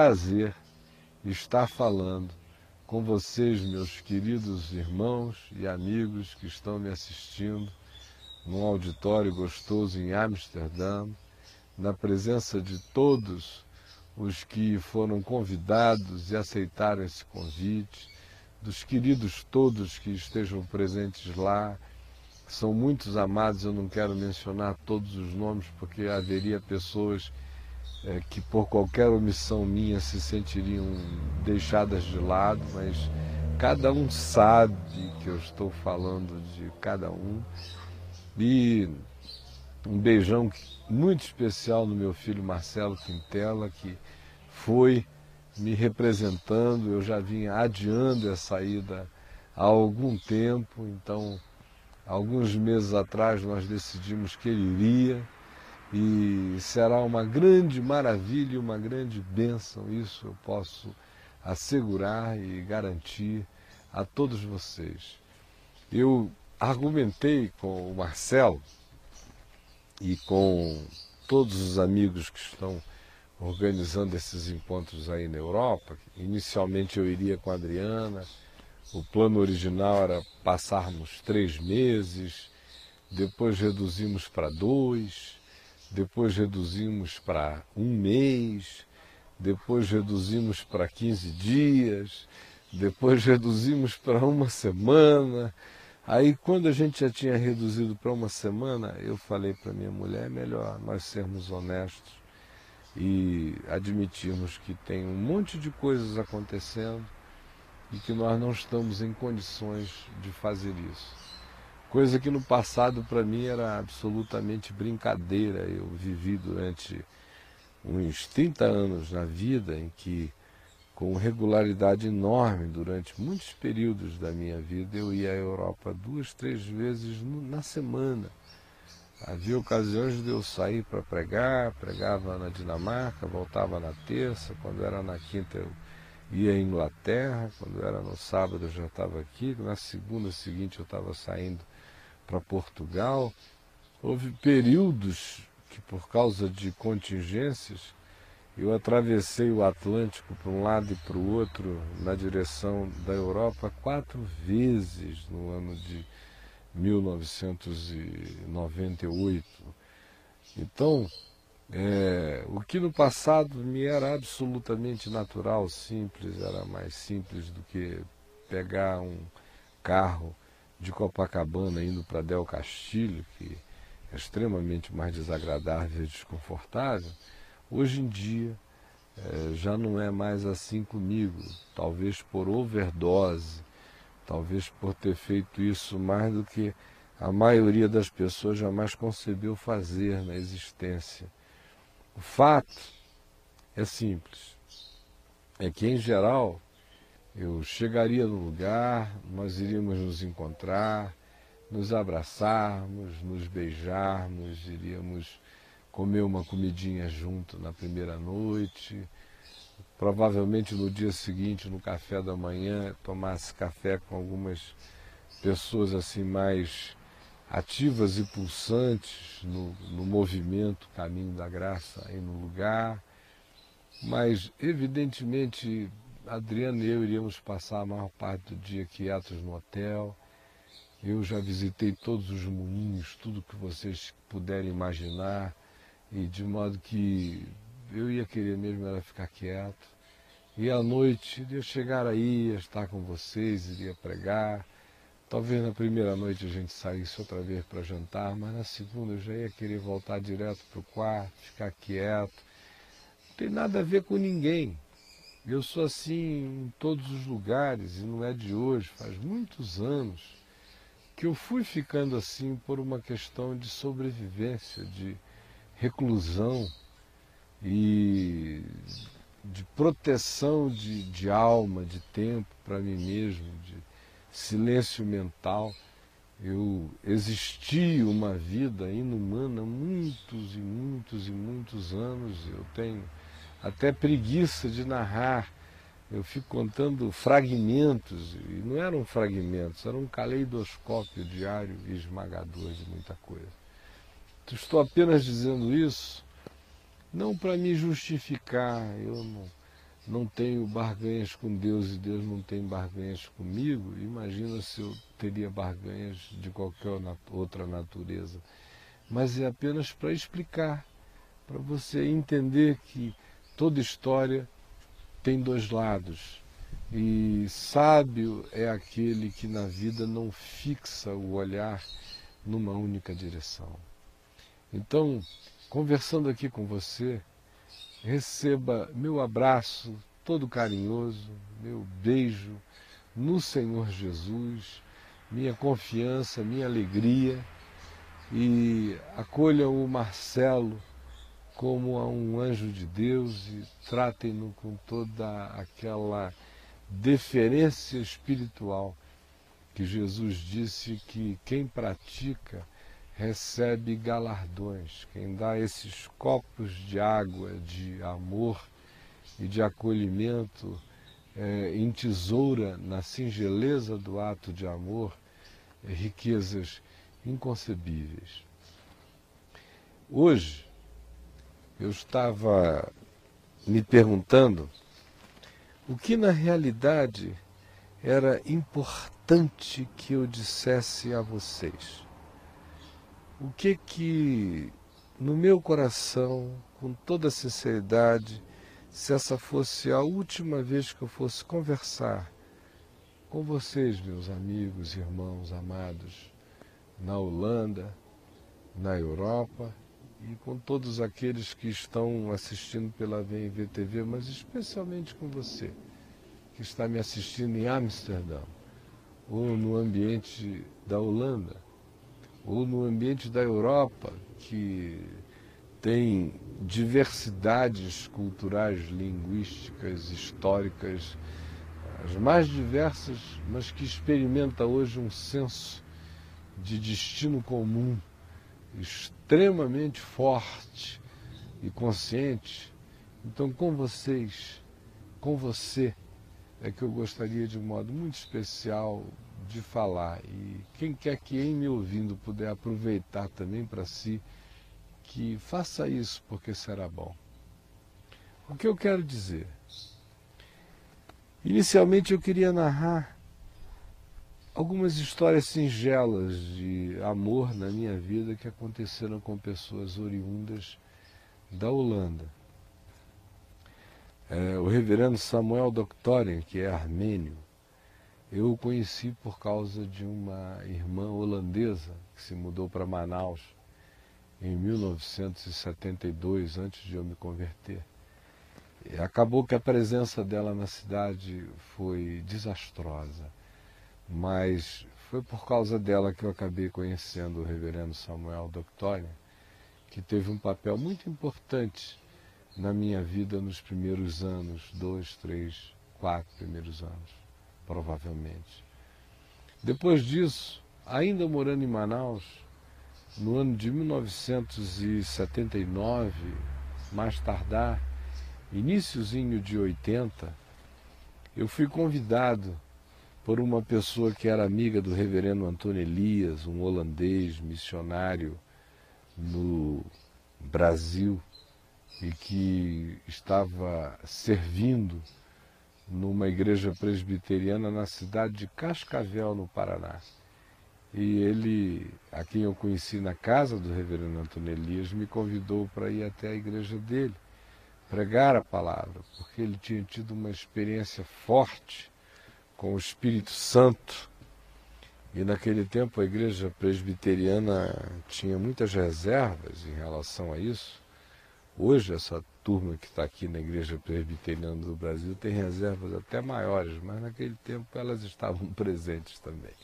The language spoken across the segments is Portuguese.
Prazer estar falando com vocês, meus queridos irmãos e amigos que estão me assistindo num auditório gostoso em Amsterdã, na presença de todos os que foram convidados e aceitaram esse convite, dos queridos todos que estejam presentes lá. São muitos amados, eu não quero mencionar todos os nomes, porque haveria pessoas é, que por qualquer omissão minha se sentiriam deixadas de lado, mas cada um sabe que eu estou falando de cada um. E um beijão muito especial no meu filho Marcelo Quintela, que foi me representando. Eu já vinha adiando essa ida há algum tempo, então, alguns meses atrás, nós decidimos que ele iria e será uma grande maravilha, uma grande bênção. Isso eu posso assegurar e garantir a todos vocês. Eu argumentei com o Marcelo e com todos os amigos que estão organizando esses encontros aí na Europa. Inicialmente eu iria com a Adriana, o plano original era passarmos três meses, depois reduzimos para dois, depois reduzimos para um mês, depois reduzimos para 15 dias, depois reduzimos para uma semana. Aí, quando a gente já tinha reduzido para uma semana, eu falei para minha mulher: é melhor nós sermos honestos e admitirmos que tem um monte de coisas acontecendo e que nós não estamos em condições de fazer isso. Coisa que no passado para mim era absolutamente brincadeira. Eu vivi durante uns 30 anos na vida em que, com regularidade enorme, durante muitos períodos da minha vida, eu ia à Europa duas, três vezes na semana Havia ocasiões de eu sair para pregar, pregava na Dinamarca, voltava na terça, quando era na quinta eu ia à Inglaterra, quando era no sábado eu já estava aqui, na segunda seguinte eu estava saindo para Portugal. Houve períodos que por causa de contingências eu atravessei o Atlântico para um lado e para o outro na direção da Europa quatro vezes no ano de 1998. Então, é, o que no passado me era absolutamente natural, simples, era mais simples do que pegar um carro de Copacabana indo para Del Castilho, que é extremamente mais desagradável e desconfortável, hoje em dia é, já não é mais assim comigo, talvez por overdose talvez por ter feito isso mais do que a maioria das pessoas jamais concebeu fazer na existência. O fato é simples. É que, em geral, eu chegaria no lugar, nós iríamos nos encontrar, nos abraçarmos, nos beijarmos, iríamos comer uma comidinha junto na primeira noite, provavelmente no dia seguinte, no café da manhã, tomasse café com algumas pessoas assim mais ativas e pulsantes no, no movimento Caminho da Graça aí no lugar. Mas, evidentemente, Adriano e eu iríamos passar a maior parte do dia quietos no hotel. Eu já visitei todos os moinhos, tudo que vocês puderem imaginar, e de modo que eu ia querer mesmo era ficar quieto. E à noite iria chegar aí, ia estar com vocês, iria pregar. Talvez na primeira noite a gente saísse outra vez para jantar, mas na segunda eu já ia querer voltar direto para o quarto, ficar quieto. Não tem nada a ver com ninguém. Eu sou assim em todos os lugares e não é de hoje, faz muitos anos que eu fui ficando assim por uma questão de sobrevivência, de reclusão e de proteção de, de alma, de tempo para mim mesmo, de silêncio mental. Eu existi uma vida inumana muitos e muitos e muitos anos. Eu tenho até preguiça de narrar. Eu fico contando fragmentos, e não eram fragmentos, era um caleidoscópio diário e esmagador de muita coisa. Estou apenas dizendo isso não para me justificar, eu não, não tenho barganhas com Deus e Deus não tem barganhas comigo, imagina se eu teria barganhas de qualquer outra natureza. Mas é apenas para explicar, para você entender que toda história tem dois lados. E sábio é aquele que na vida não fixa o olhar numa única direção. Então, conversando aqui com você, receba meu abraço todo carinhoso, meu beijo no Senhor Jesus, minha confiança, minha alegria e acolha o Marcelo como a um anjo de Deus e tratem-no com toda aquela deferência espiritual que Jesus disse que quem pratica recebe galardões. Quem dá esses copos de água, de amor e de acolhimento, é, entesoura na singeleza do ato de amor é, riquezas inconcebíveis. Hoje, eu estava me perguntando o que na realidade era importante que eu dissesse a vocês. O que que no meu coração, com toda sinceridade, se essa fosse a última vez que eu fosse conversar com vocês, meus amigos, irmãos, amados, na Holanda, na Europa e com todos aqueles que estão assistindo pela VNV TV, mas especialmente com você, que está me assistindo em Amsterdã ou no ambiente da Holanda ou no ambiente da Europa, que tem diversidades culturais, linguísticas, históricas, as mais diversas, mas que experimenta hoje um senso de destino comum extremamente forte e consciente. Então, com vocês, com você, é que eu gostaria de um modo muito especial de falar. E quem quer que em me ouvindo puder aproveitar também para si, que faça isso porque será bom. O que eu quero dizer? Inicialmente eu queria narrar algumas histórias singelas de amor na minha vida que aconteceram com pessoas oriundas da Holanda. É, o reverendo Samuel Doctoren, que é armênio, eu o conheci por causa de uma irmã holandesa que se mudou para Manaus em 1972, antes de eu me converter. E acabou que a presença dela na cidade foi desastrosa, mas foi por causa dela que eu acabei conhecendo o reverendo Samuel Doctoria, que teve um papel muito importante na minha vida nos primeiros anos, dois, três, quatro primeiros anos provavelmente. Depois disso, ainda morando em Manaus, no ano de 1979, mais tardar, iníciozinho de 80, eu fui convidado por uma pessoa que era amiga do reverendo Antônio Elias, um holandês missionário no Brasil e que estava servindo numa igreja presbiteriana na cidade de Cascavel, no Paraná. E ele, a quem eu conheci na casa do reverendo Antônio Elias, me convidou para ir até a igreja dele, pregar a palavra, porque ele tinha tido uma experiência forte com o Espírito Santo. E naquele tempo a igreja presbiteriana tinha muitas reservas em relação a isso. Hoje essa turma que está aqui na Igreja Presbiteriana do Brasil tem reservas até maiores, mas naquele tempo elas estavam presentes também.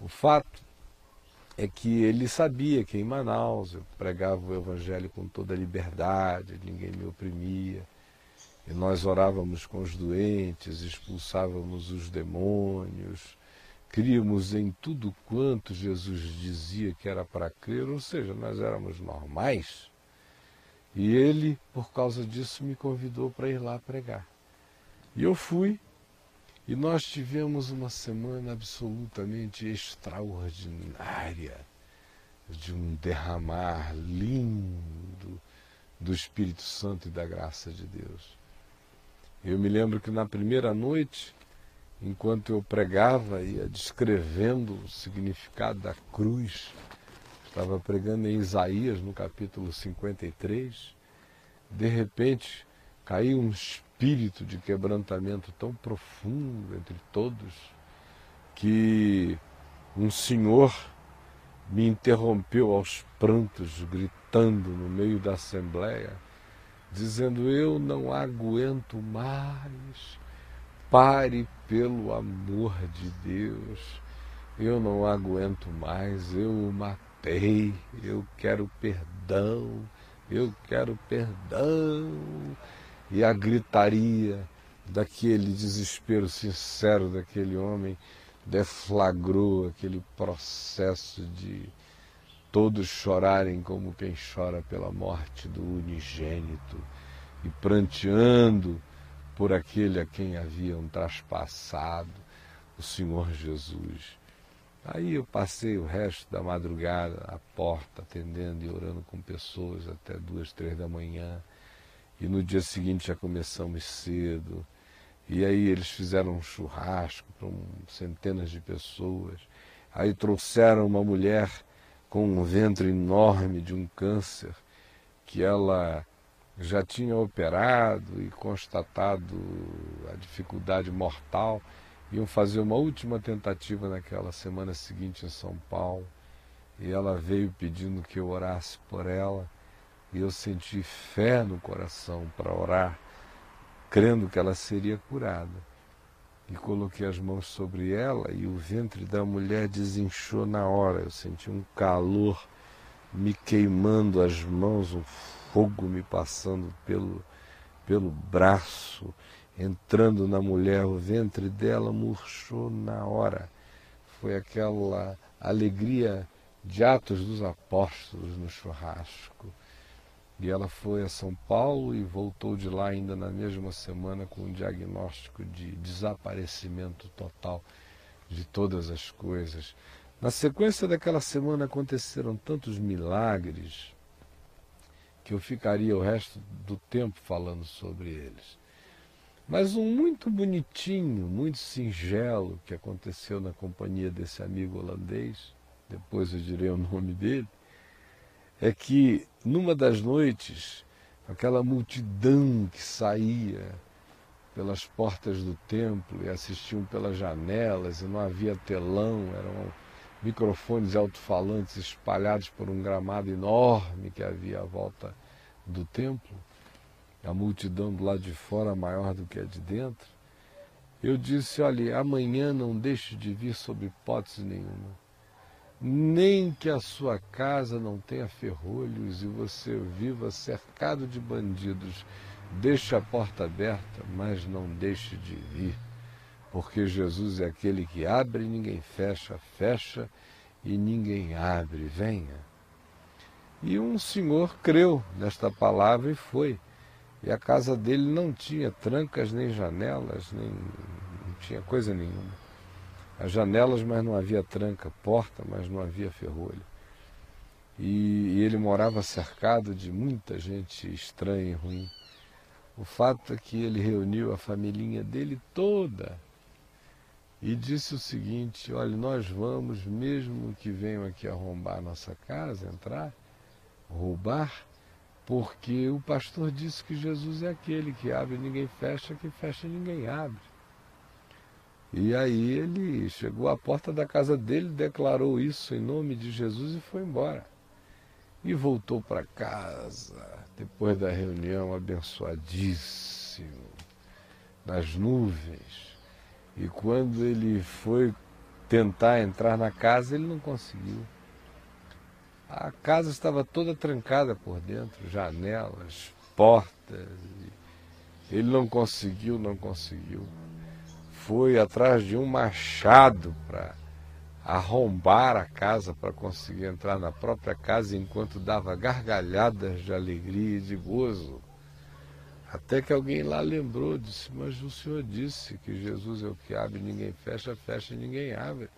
O fato é que ele sabia que em Manaus eu pregava o Evangelho com toda liberdade, ninguém me oprimia, e nós orávamos com os doentes, expulsávamos os demônios, críamos em tudo quanto Jesus dizia que era para crer, ou seja, nós éramos normais e ele, por causa disso, me convidou para ir lá pregar. E eu fui, e nós tivemos uma semana absolutamente extraordinária, de um derramar lindo do Espírito Santo e da graça de Deus. Eu me lembro que na primeira noite, enquanto eu pregava, ia descrevendo o significado da cruz, estava pregando em Isaías, no capítulo 53, de repente caiu um espírito de quebrantamento tão profundo entre todos que um senhor me interrompeu aos prantos, gritando no meio da assembleia, dizendo: Eu não aguento mais, pare pelo amor de Deus, eu não aguento mais, eu o matei, eu quero perdão, eu quero perdão. E a gritaria daquele desespero sincero daquele homem deflagrou aquele processo de todos chorarem como quem chora pela morte do unigênito e pranteando por aquele a quem haviam traspassado, o Senhor Jesus. Aí eu passei o resto da madrugada à porta, atendendo e orando com pessoas até duas, três da manhã. E no dia seguinte já começamos cedo e aí eles fizeram um churrasco para um, centenas de pessoas. Aí trouxeram uma mulher com um ventre enorme de um câncer que ela já tinha operado e constatado a dificuldade mortal. Iam fazer uma última tentativa naquela semana seguinte em São Paulo. E ela veio pedindo que eu orasse por ela. E eu senti fé no coração para orar crendo que ela seria curada. E coloquei as mãos sobre ela e o ventre da mulher desinchou na hora. Eu senti um calor me queimando as mãos, um fogo me passando pelo, pelo braço, entrando na mulher. O ventre dela murchou na hora. Foi aquela alegria de Atos dos Apóstolos no churrasco e ela foi a São Paulo e voltou de lá ainda na mesma semana com um diagnóstico de desaparecimento total de todas as coisas. Na sequência daquela semana aconteceram tantos milagres que eu ficaria o resto do tempo falando sobre eles. Mas um muito bonitinho, muito singelo que aconteceu na companhia desse amigo holandês, depois eu direi o nome dele, é que numa das noites, aquela multidão que saía pelas portas do templo e assistiam pelas janelas e não havia telão, eram microfones alto-falantes espalhados por um gramado enorme que havia à volta do templo, a multidão do lado de fora maior do que a de dentro. Eu disse: olha, amanhã não deixe de vir sob hipótese nenhuma nem que a sua casa não tenha ferrolhos e você viva cercado de bandidos. Deixe a porta aberta, mas não deixe de vir, porque Jesus é aquele que abre e ninguém fecha, fecha e ninguém abre. Venha. E um senhor creu nesta palavra e foi. E a casa dele não tinha trancas nem janelas, nem não tinha coisa nenhuma. As janelas, mas não havia tranca, porta, mas não havia ferrolho. E, e ele morava cercado de muita gente estranha e ruim. O fato é que ele reuniu a família dele toda e disse o seguinte: olha, nós vamos, mesmo que venham aqui arrombar nossa casa, entrar, roubar, porque o pastor disse que Jesus é aquele que abre ninguém fecha, que fecha ninguém abre. E aí ele chegou à porta da casa dele, declarou isso em nome de Jesus e foi embora. E voltou para casa, depois da reunião, abençoadíssimo, nas nuvens. E quando ele foi tentar entrar na casa, ele não conseguiu. A casa estava toda trancada por dentro, janelas, portas. Ele não conseguiu, não conseguiu foi atrás de um machado para arrombar a casa para conseguir entrar na própria casa enquanto dava gargalhadas de alegria e de gozo. Até que alguém lá lembrou, disse, mas o Senhor disse que Jesus é o que abre, ninguém fecha, fecha, ninguém abre.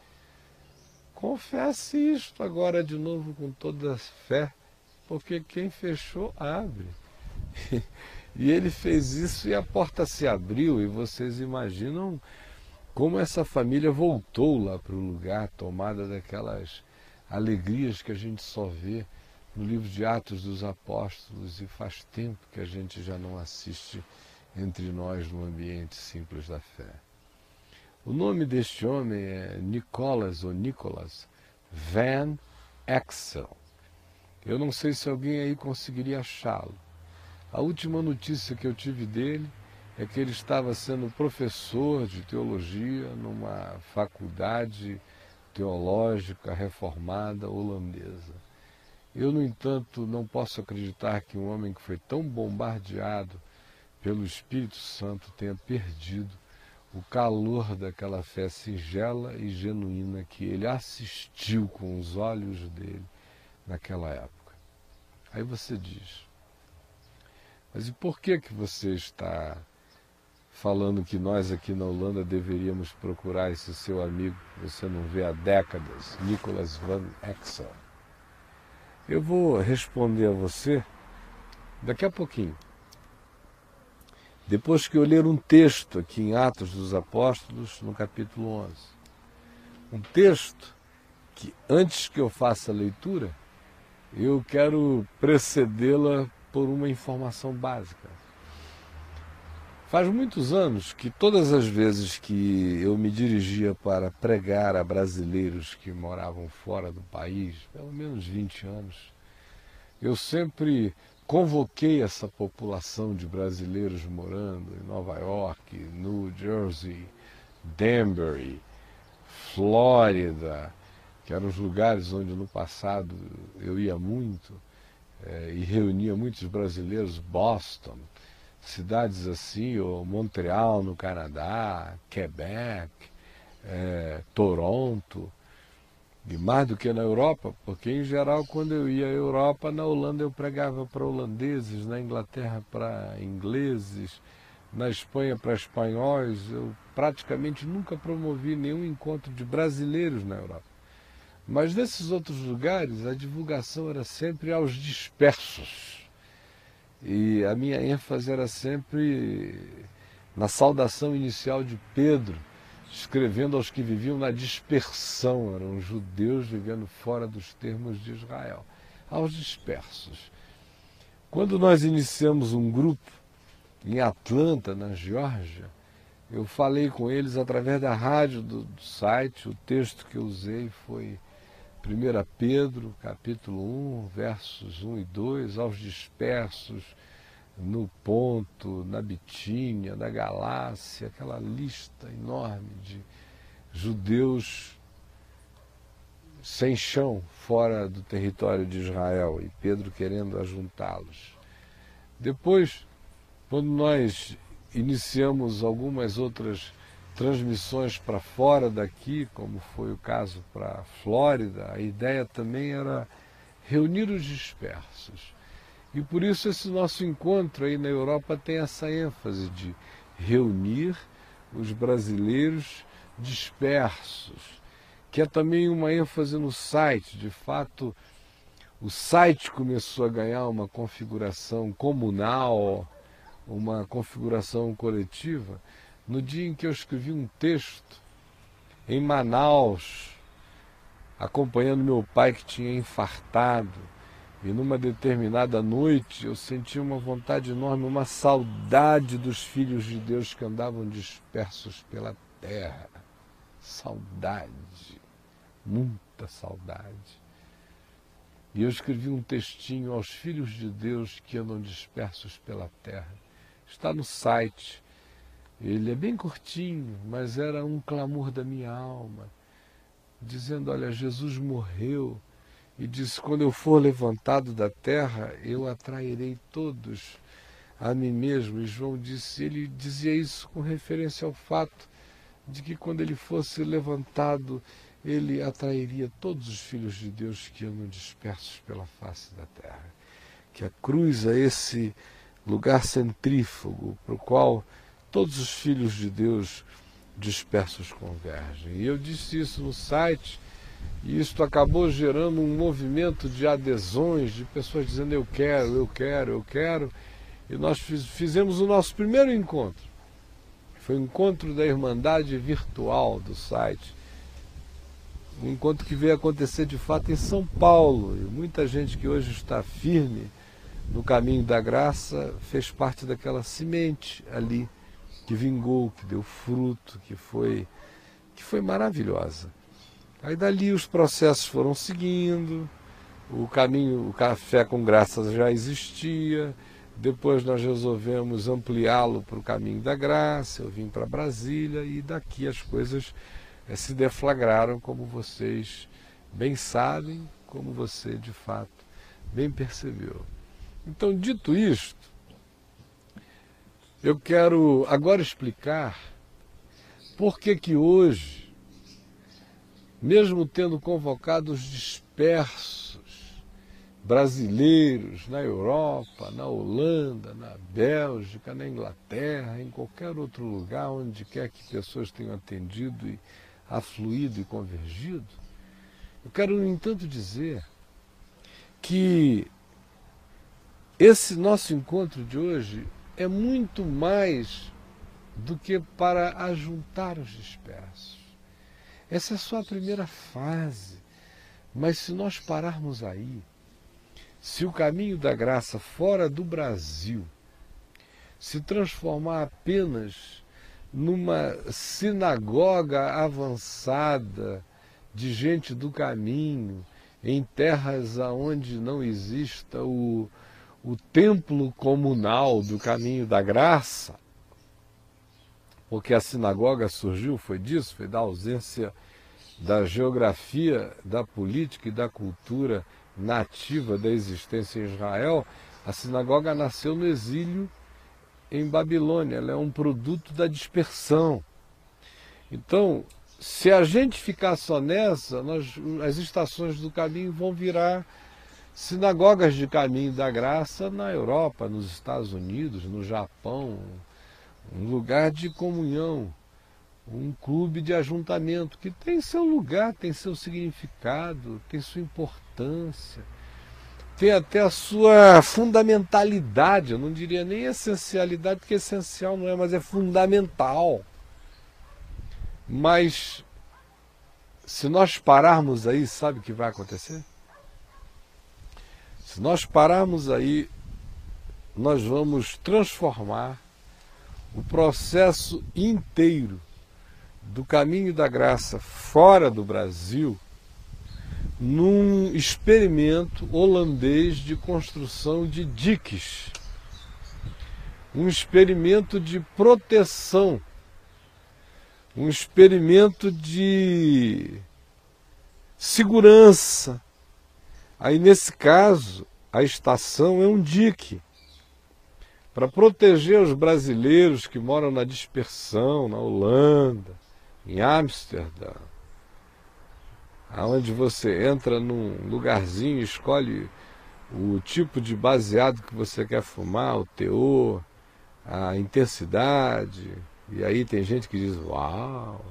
Confesse isto agora de novo com toda a fé, porque quem fechou, abre. E ele fez isso e a porta se abriu, e vocês imaginam como essa família voltou lá para o lugar, tomada daquelas alegrias que a gente só vê no livro de Atos dos Apóstolos, e faz tempo que a gente já não assiste entre nós no ambiente simples da fé. O nome deste homem é Nicolas ou Nicholas Van Axel. Eu não sei se alguém aí conseguiria achá-lo. A última notícia que eu tive dele é que ele estava sendo professor de teologia numa faculdade teológica reformada holandesa. Eu, no entanto, não posso acreditar que um homem que foi tão bombardeado pelo Espírito Santo tenha perdido o calor daquela fé singela e genuína que ele assistiu com os olhos dele naquela época. Aí você diz, mas e por que que você está falando que nós aqui na Holanda deveríamos procurar esse seu amigo que você não vê há décadas, Nicolas van Exel? Eu vou responder a você daqui a pouquinho. Depois que eu ler um texto aqui em Atos dos Apóstolos, no capítulo 11. Um texto que, antes que eu faça a leitura, eu quero precedê-la por uma informação básica. Faz muitos anos que todas as vezes que eu me dirigia para pregar a brasileiros que moravam fora do país, pelo menos 20 anos, eu sempre convoquei essa população de brasileiros morando em Nova York, New Jersey, Danbury, Flórida, que eram os lugares onde no passado eu ia muito, é, e reunia muitos brasileiros, Boston, cidades assim, ou Montreal no Canadá, Quebec, é, Toronto, e mais do que na Europa, porque em geral quando eu ia à Europa, na Holanda eu pregava para holandeses, na Inglaterra para ingleses, na Espanha para espanhóis, eu praticamente nunca promovi nenhum encontro de brasileiros na Europa. Mas nesses outros lugares a divulgação era sempre aos dispersos. E a minha ênfase era sempre na saudação inicial de Pedro, escrevendo aos que viviam na dispersão, eram judeus vivendo fora dos termos de Israel, aos dispersos. Quando nós iniciamos um grupo em Atlanta, na Geórgia, eu falei com eles através da rádio do, do site, o texto que eu usei foi 1 Pedro, capítulo 1, versos 1 e 2, aos dispersos no Ponto, na Bitínia, na Galácia, aquela lista enorme de judeus sem chão fora do território de Israel e Pedro querendo ajuntá-los. Depois, quando nós iniciamos algumas outras transmissões para fora daqui, como foi o caso para a Flórida, a ideia também era reunir os dispersos. E por isso esse nosso encontro aí na Europa tem essa ênfase de reunir os brasileiros dispersos, que é também uma ênfase no site. De fato, o site começou a ganhar uma configuração comunal, uma configuração coletiva, no dia em que eu escrevi um texto em Manaus, acompanhando meu pai que tinha infartado. E numa determinada noite eu senti uma vontade enorme, uma saudade dos filhos de Deus que andavam dispersos pela terra. Saudade, muita saudade. E eu escrevi um textinho aos filhos de Deus que andam dispersos pela terra. Está no site ele é bem curtinho, mas era um clamor da minha alma, dizendo: Olha, Jesus morreu e disse: Quando eu for levantado da terra, eu atrairei todos a mim mesmo. E João disse: Ele dizia isso com referência ao fato de que quando ele fosse levantado, ele atrairia todos os filhos de Deus que andam dispersos pela face da terra. Que a cruz é esse lugar centrífugo para o qual todos os filhos de Deus dispersos convergem. E eu disse isso no site, e isso acabou gerando um movimento de adesões, de pessoas dizendo eu quero, eu quero, eu quero. e nós fizemos o nosso primeiro encontro. Foi o encontro da Irmandade Virtual do site. Um encontro que veio acontecer de fato em São Paulo. E muita gente que hoje está firme no caminho da graça fez parte daquela semente ali que vingou, que deu fruto, que foi que foi maravilhosa. Aí dali os processos foram seguindo, o caminho, o café com graça já existia, depois nós resolvemos ampliá-lo para o caminho da graça, eu vim para Brasília e daqui as coisas é, se deflagraram como vocês bem sabem, como você de fato bem percebeu. Então, dito isto, eu quero agora explicar por que que hoje, mesmo tendo convocado os dispersos brasileiros na Europa, na Holanda, na Bélgica, na Inglaterra, em qualquer outro lugar onde quer que pessoas tenham atendido e afluído e convergido, eu quero, no entanto, dizer que esse nosso encontro de hoje é muito mais do que para ajuntar os dispersos. Essa é só a primeira fase. Mas se nós pararmos aí, se o caminho da graça fora do Brasil se transformar apenas numa sinagoga avançada de gente do caminho, em terras aonde não exista o, o templo comunal do caminho da graça, porque a sinagoga surgiu, foi disso, foi da ausência da geografia, da política e da cultura nativa da existência em Israel, a sinagoga nasceu no exílio em Babilônia, ela é um produto da dispersão. Então, se a gente ficar só nessa, nós, as estações do caminho vão virar sinagogas de caminho da graça na Europa, nos Estados Unidos, no Japão, um lugar de comunhão, um clube de ajuntamento que tem seu lugar, tem seu significado, tem sua importância, tem até a sua fundamentalidade, eu não diria nem essencialidade, porque essencial não é, mas é fundamental. Mas se nós pararmos aí, sabe o que vai acontecer? Se nós pararmos aí, nós vamos transformar o processo inteiro do caminho da graça fora do Brasil num experimento holandês de construção de diques. Um experimento de proteção, um experimento de segurança Aí, nesse caso, a estação é um dique para proteger os brasileiros que moram na dispersão, na Holanda, em Amsterdã, aonde você entra num lugarzinho, escolhe o tipo de baseado que você quer fumar, o teor, a intensidade, e aí tem gente que diz: Uau!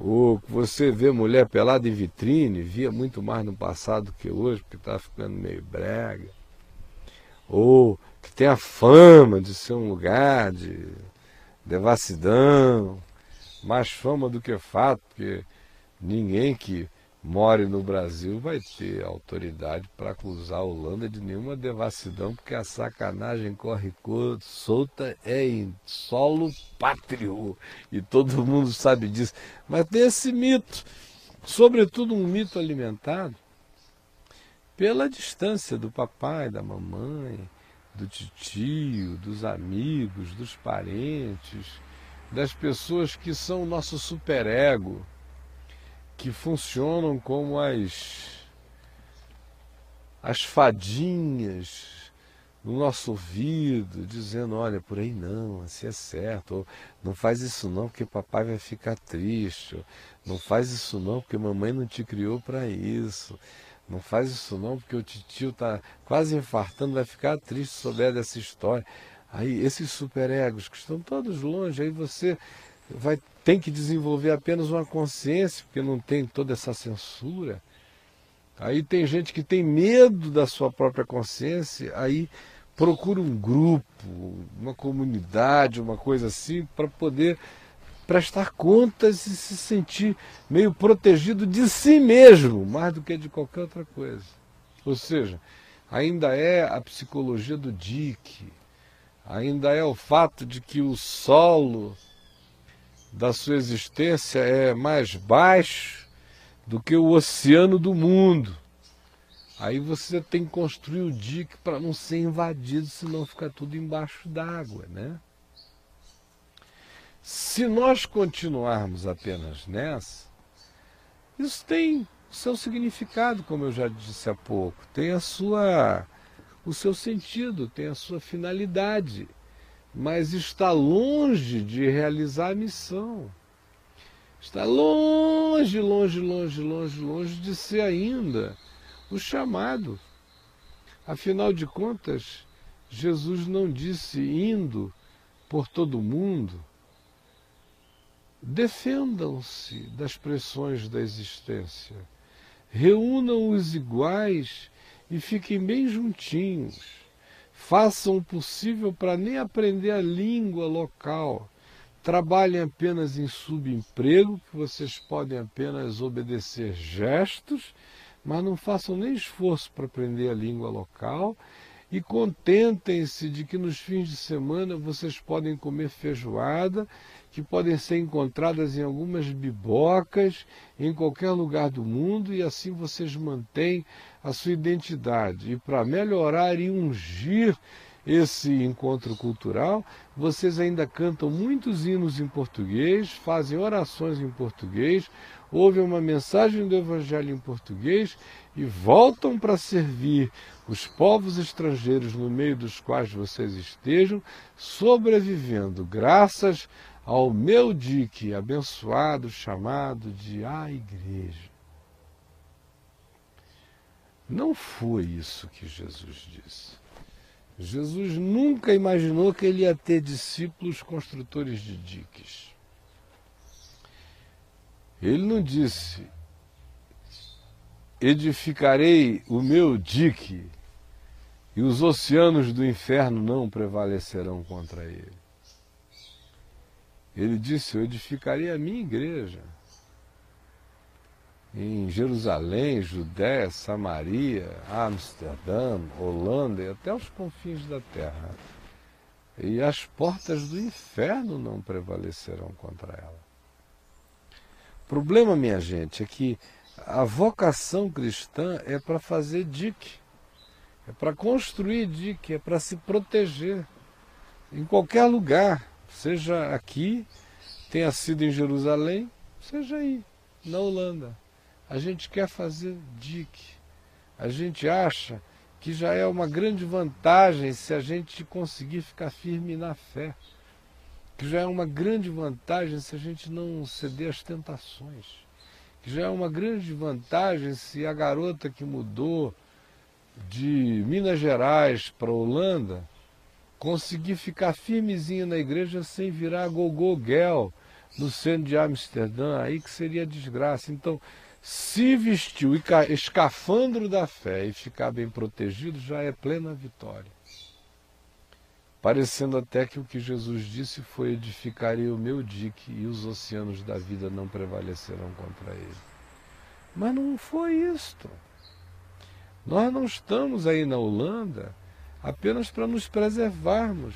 Ou você vê mulher pelada em vitrine, via muito mais no passado que hoje, porque está ficando meio brega. Ou que tem a fama de ser um lugar de devassidão, mais fama do que fato, porque ninguém que more no Brasil vai ter autoridade para acusar a Holanda de nenhuma devassidão, porque a sacanagem corre solta é em solo pátrio. E todo mundo sabe disso. Mas tem esse mito, sobretudo um mito alimentado pela distância do papai, da mamãe, do tio, dos amigos, dos parentes, das pessoas que são o nosso superego que funcionam como as, as fadinhas no nosso ouvido, dizendo, olha, por aí não, assim é certo, ou não faz isso não porque papai vai ficar triste, ou, não faz isso não porque mamãe não te criou para isso, não faz isso não porque o tio está quase infartando, vai ficar triste se souber dessa história. Aí esses superegos que estão todos longe, aí você vai tem que desenvolver apenas uma consciência, porque não tem toda essa censura. Aí tem gente que tem medo da sua própria consciência, aí procura um grupo, uma comunidade, uma coisa assim, para poder prestar contas e se sentir meio protegido de si mesmo, mais do que de qualquer outra coisa. Ou seja, ainda é a psicologia do Dick, ainda é o fato de que o solo da sua existência é mais baixo do que o oceano do mundo. Aí você tem que construir o dique para não ser invadido, senão fica tudo embaixo d'água, né? Se nós continuarmos apenas nessa, isso tem o seu significado, como eu já disse há pouco, tem a sua o seu sentido, tem a sua finalidade, mas está longe de realizar a missão. Está longe, longe, longe, longe, longe de ser ainda o chamado. Afinal de contas, Jesus não disse indo por todo o mundo. Defendam-se das pressões da existência. Reúnam os iguais e fiquem bem juntinhos. Façam o possível para nem aprender a língua local. Trabalhem apenas em subemprego, que vocês podem apenas obedecer gestos mas não façam nem esforço para aprender a língua local e contentem-se de que nos fins de semana vocês podem comer feijoada, que podem ser encontradas em algumas bibocas, em qualquer lugar do mundo, e assim vocês mantêm a sua identidade. E para melhorar e ungir esse encontro cultural, vocês ainda cantam muitos hinos em português, fazem orações em português, ouvem uma mensagem do Evangelho em português e voltam para servir os povos estrangeiros no meio dos quais vocês estejam, sobrevivendo graças ao meu dique abençoado chamado de a Igreja. Não foi isso que Jesus disse. Jesus nunca imaginou que ele ia ter discípulos construtores de diques. Ele não disse: edificarei o meu dique e os oceanos do inferno não prevalecerão contra ele. Ele disse: Eu edificarei a minha igreja em Jerusalém, Judéia, Samaria, Amsterdã, Holanda e até os confins da terra. E as portas do inferno não prevalecerão contra ela problema, minha gente, é que a vocação cristã é para fazer dique, é para construir dique, é para se proteger em qualquer lugar, seja aqui, tenha sido em Jerusalém, seja aí, na Holanda. A gente quer fazer dique. A gente acha que já é uma grande vantagem se a gente conseguir ficar firme na fé que já é uma grande vantagem se a gente não ceder às tentações, que já é uma grande vantagem se a garota que mudou de Minas Gerais para Holanda conseguir ficar firmezinha na igreja sem virar gogô girl no centro de Amsterdã, aí que seria desgraça. Então, se vestir o escafandro da fé e ficar bem protegido já é plena vitória parecendo até que o que Jesus disse foi: Edificarei o meu dique e os oceanos da vida não prevalecerão contra ele. Mas não foi isto. Nós não estamos aí na Holanda apenas para nos preservarmos,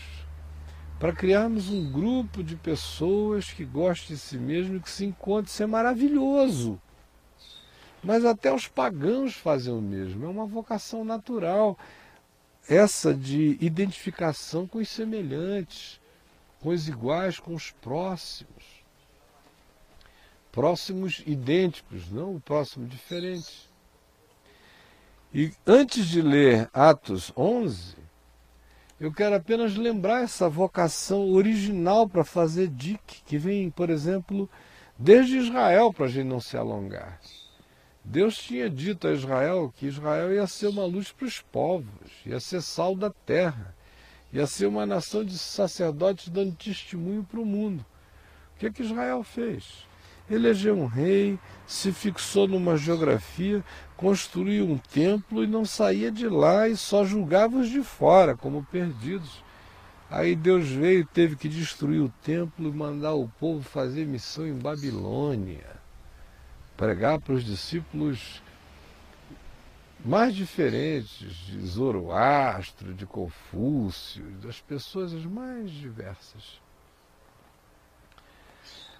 para criarmos um grupo de pessoas que gostem de si mesmo e que se encontre. Isso é maravilhoso. Mas até os pagãos fazem o mesmo. É uma vocação natural essa de identificação com os semelhantes, com os iguais, com os próximos. Próximos idênticos, não o próximo diferente. E antes de ler Atos 11, eu quero apenas lembrar essa vocação original para fazer DIC, que vem, por exemplo, desde Israel, para a gente não se alongar. Deus tinha dito a Israel que Israel ia ser uma luz para os povos, ia ser sal da terra, ia ser uma nação de sacerdotes dando testemunho para o mundo. O que, é que Israel fez? elegeu um rei, se fixou numa geografia, construiu um templo e não saía de lá e só julgava os de fora como perdidos. Aí Deus veio e teve que destruir o templo e mandar o povo fazer missão em Babilônia, pregar para os discípulos mais diferentes, de Zoroastro, de Confúcio, das pessoas as mais diversas.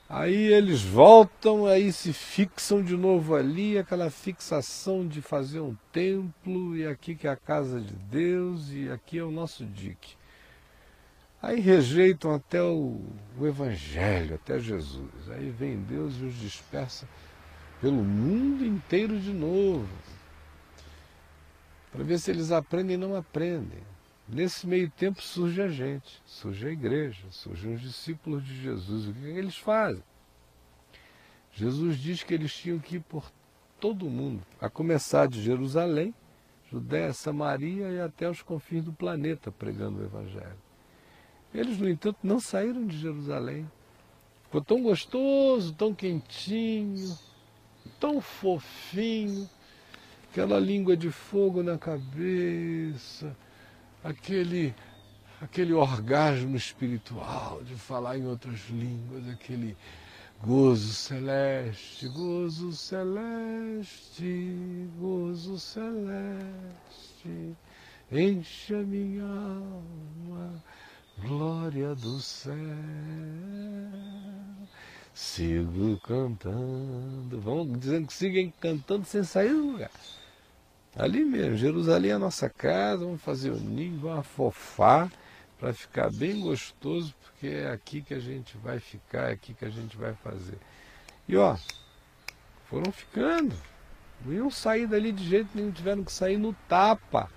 Aí eles voltam, aí se fixam de novo ali, aquela fixação de fazer um templo, e aqui que é a casa de Deus, e aqui é o nosso dique. Aí rejeitam até o, o Evangelho, até Jesus. Aí vem Deus e os dispersa pelo mundo inteiro de novo para ver se eles aprendem e não aprendem. Nesse meio tempo surge a gente, surge a igreja, surgem os discípulos de Jesus. O que, eles fazem? Jesus diz que eles tinham que ir por todo o mundo, a começar de Jerusalém, Judéia, Samaria e até os confins do planeta pregando o Evangelho. Eles, no entanto, não saíram de Jerusalém. Ficou tão gostoso, tão quentinho, tão fofinho, aquela língua de fogo na cabeça, aquele aquele orgasmo espiritual de falar em outras línguas, aquele gozo celeste, gozo celeste, gozo celeste, enche a minha alma, glória do céu. Sigo cantando. Vamos dizendo que sigam cantando sem sair do lugar. Ali mesmo, Jerusalém é a nossa casa, vamos fazer o ninho, vamos afofar para ficar bem gostoso, porque é aqui que a gente vai ficar, é aqui que a gente vai fazer. E ó, foram ficando. Não iam sair dali de jeito nenhum, tiveram que sair no tapa.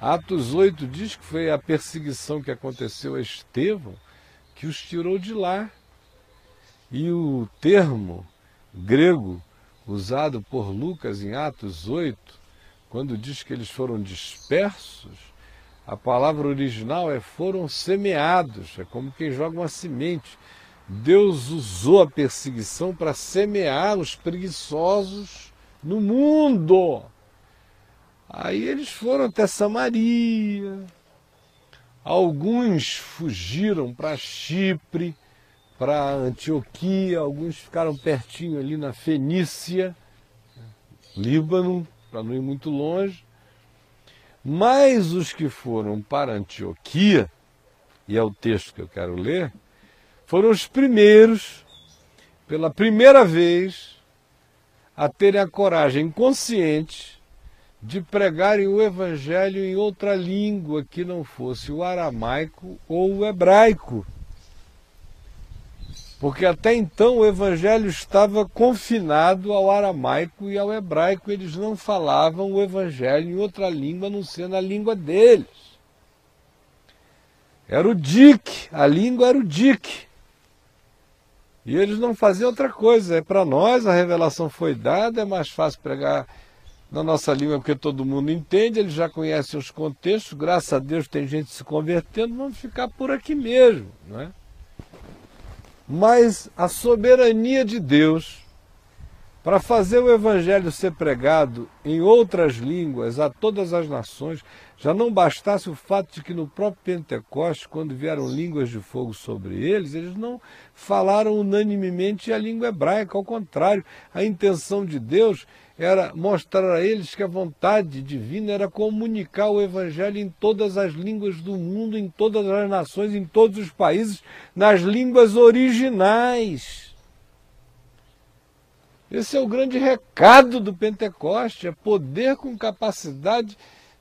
Atos 8 diz que foi a perseguição que aconteceu a Estevão que os tirou de lá. E o termo grego usado por Lucas em Atos 8, quando diz que eles foram dispersos, a palavra original é foram semeados, é como quem joga uma semente. Deus usou a perseguição para semear os preguiçosos no mundo. Aí eles foram até Samaria, alguns fugiram para Chipre, para Antioquia, alguns ficaram pertinho ali na Fenícia, Líbano, para não ir muito longe. Mas os que foram para Antioquia, e é o texto que eu quero ler, foram os primeiros, pela primeira vez, a terem a coragem consciente de pregarem o evangelho em outra língua que não fosse o aramaico ou o hebraico. Porque até então o evangelho estava confinado ao aramaico e ao hebraico, eles não falavam o evangelho em outra língua, a não ser na língua deles. Era o DIC, a língua era o DIC. E eles não faziam outra coisa. É para nós a revelação foi dada, é mais fácil pregar na nossa língua porque todo mundo entende, eles já conhecem os contextos, graças a Deus tem gente se convertendo, vamos ficar por aqui mesmo, não é? Mas a soberania de Deus para fazer o evangelho ser pregado em outras línguas a todas as nações, já não bastasse o fato de que no próprio Pentecostes, quando vieram línguas de fogo sobre eles, eles não falaram unanimemente a língua hebraica, ao contrário, a intenção de Deus era mostrar a eles que a vontade divina era comunicar o Evangelho em todas as línguas do mundo, em todas as nações, em todos os países, nas línguas originais. Esse é o grande recado do Pentecoste: é poder com capacidade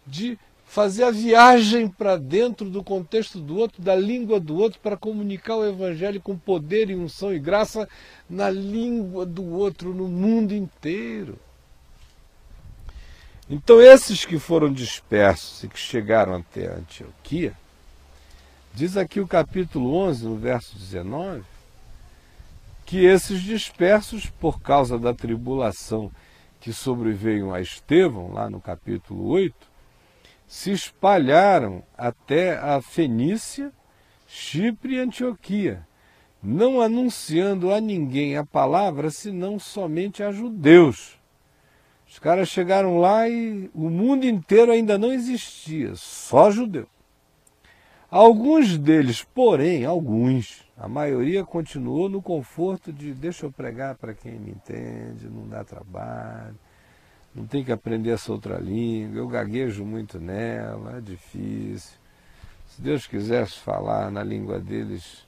de fazer a viagem para dentro do contexto do outro, da língua do outro, para comunicar o Evangelho com poder e unção e graça na língua do outro, no mundo inteiro. Então, esses que foram dispersos e que chegaram até Antioquia, diz aqui o capítulo 11, no verso 19, que esses dispersos, por causa da tribulação que sobreveio a Estevão, lá no capítulo 8, se espalharam até a Fenícia, Chipre e Antioquia, não anunciando a ninguém a palavra, senão somente a judeus. Os caras chegaram lá e o mundo inteiro ainda não existia, só judeu. Alguns deles, porém, alguns, a maioria continuou no conforto de deixa eu pregar para quem me entende, não dá trabalho, não tem que aprender essa outra língua, eu gaguejo muito nela, é difícil. Se Deus quisesse falar na língua deles,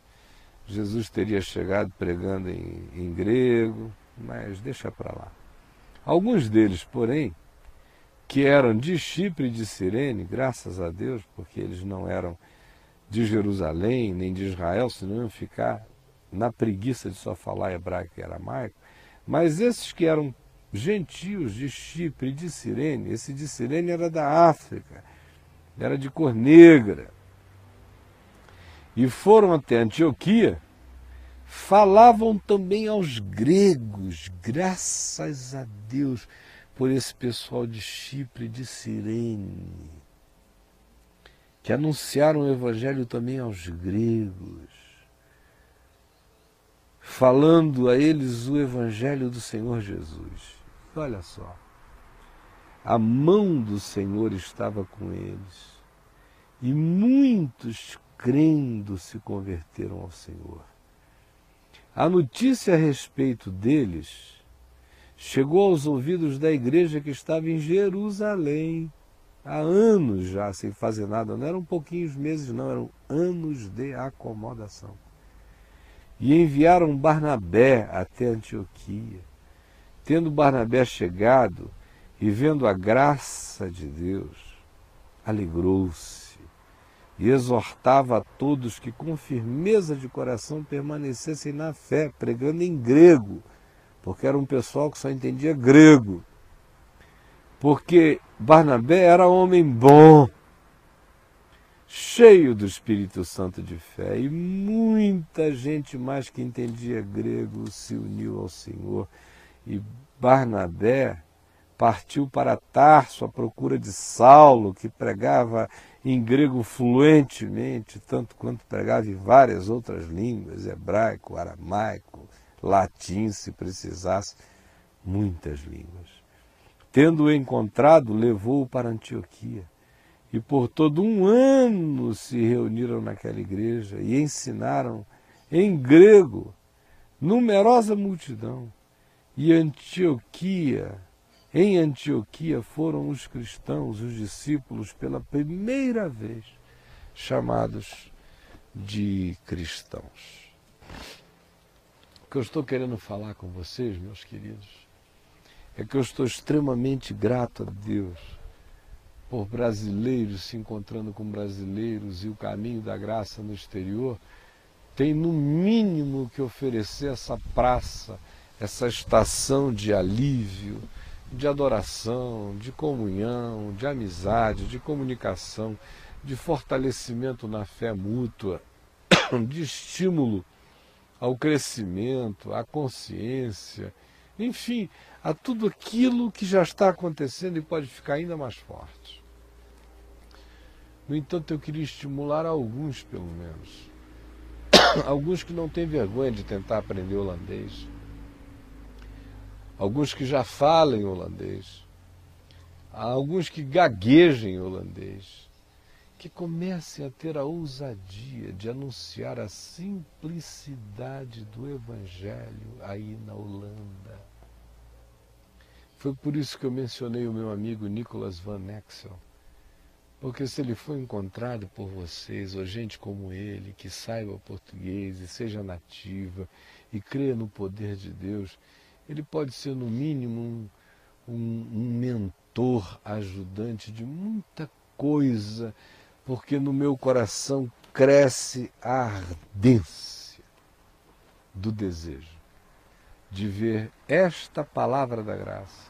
Jesus teria chegado pregando em, em grego, mas deixa para lá. Alguns deles, porém, que eram de Chipre e de Cirene, graças a Deus, porque eles não eram de Jerusalém nem de Israel, senão iam ficar na preguiça de só falar hebraico e aramaico, mas esses que eram gentios de Chipre e de Cirene, esse de Cirene era da África, era de cor negra, e foram até Antioquia, falavam também aos gregos, graças a Deus por esse pessoal de Chipre e de Cirene que anunciaram o Evangelho também aos gregos, falando a eles o Evangelho do Senhor Jesus. E olha só, a mão do Senhor estava com eles, e muitos crendo se converteram ao Senhor. A notícia a respeito deles chegou aos ouvidos da igreja que estava em Jerusalém há anos já sem fazer nada, não eram pouquinhos meses, não, eram anos de acomodação. E enviaram Barnabé até Antioquia. Tendo Barnabé chegado e vendo a graça de Deus, alegrou-se e exortava a todos que com firmeza de coração permanecessem na fé, pregando em grego, porque era um pessoal que só entendia grego porque Barnabé era homem bom, cheio do Espírito Santo de fé, e muita gente mais que entendia grego se uniu ao Senhor. E Barnabé partiu para Tarso à procura de Saulo, que pregava em grego fluentemente, tanto quanto pregava em várias outras línguas, hebraico, aramaico, latim, se precisasse, muitas línguas. Tendo-o encontrado, levou-o para Antioquia. E por todo um ano se reuniram naquela igreja e ensinaram em grego numerosa multidão. E Antioquia, em Antioquia foram os cristãos, os discípulos, pela primeira vez chamados de cristãos. O que eu estou querendo falar com vocês, meus queridos, é que eu estou extremamente grato a Deus por brasileiros se encontrando com brasileiros e o caminho da graça no exterior tem no mínimo que oferecer essa praça, essa estação de alívio, de adoração, de comunhão, de amizade, de comunicação, de fortalecimento na fé mútua, de estímulo ao crescimento, à consciência, enfim, a tudo aquilo que já está acontecendo e pode ficar ainda mais forte. No entanto, eu queria estimular alguns, pelo menos. alguns que não têm vergonha de tentar aprender holandês. Alguns que já falem holandês. Alguns que gaguejem holandês. Que comecem a ter a ousadia de anunciar a simplicidade do Evangelho aí na Holanda foi por isso que eu mencionei o meu amigo Nicholas Van Exel. Porque se ele for encontrado por vocês, ou gente como ele, que saiba português e seja nativa e creia no poder de Deus, ele pode ser, no mínimo, um, um, um mentor, ajudante de muita coisa, porque no meu coração cresce a ardência do desejo de ver esta palavra da graça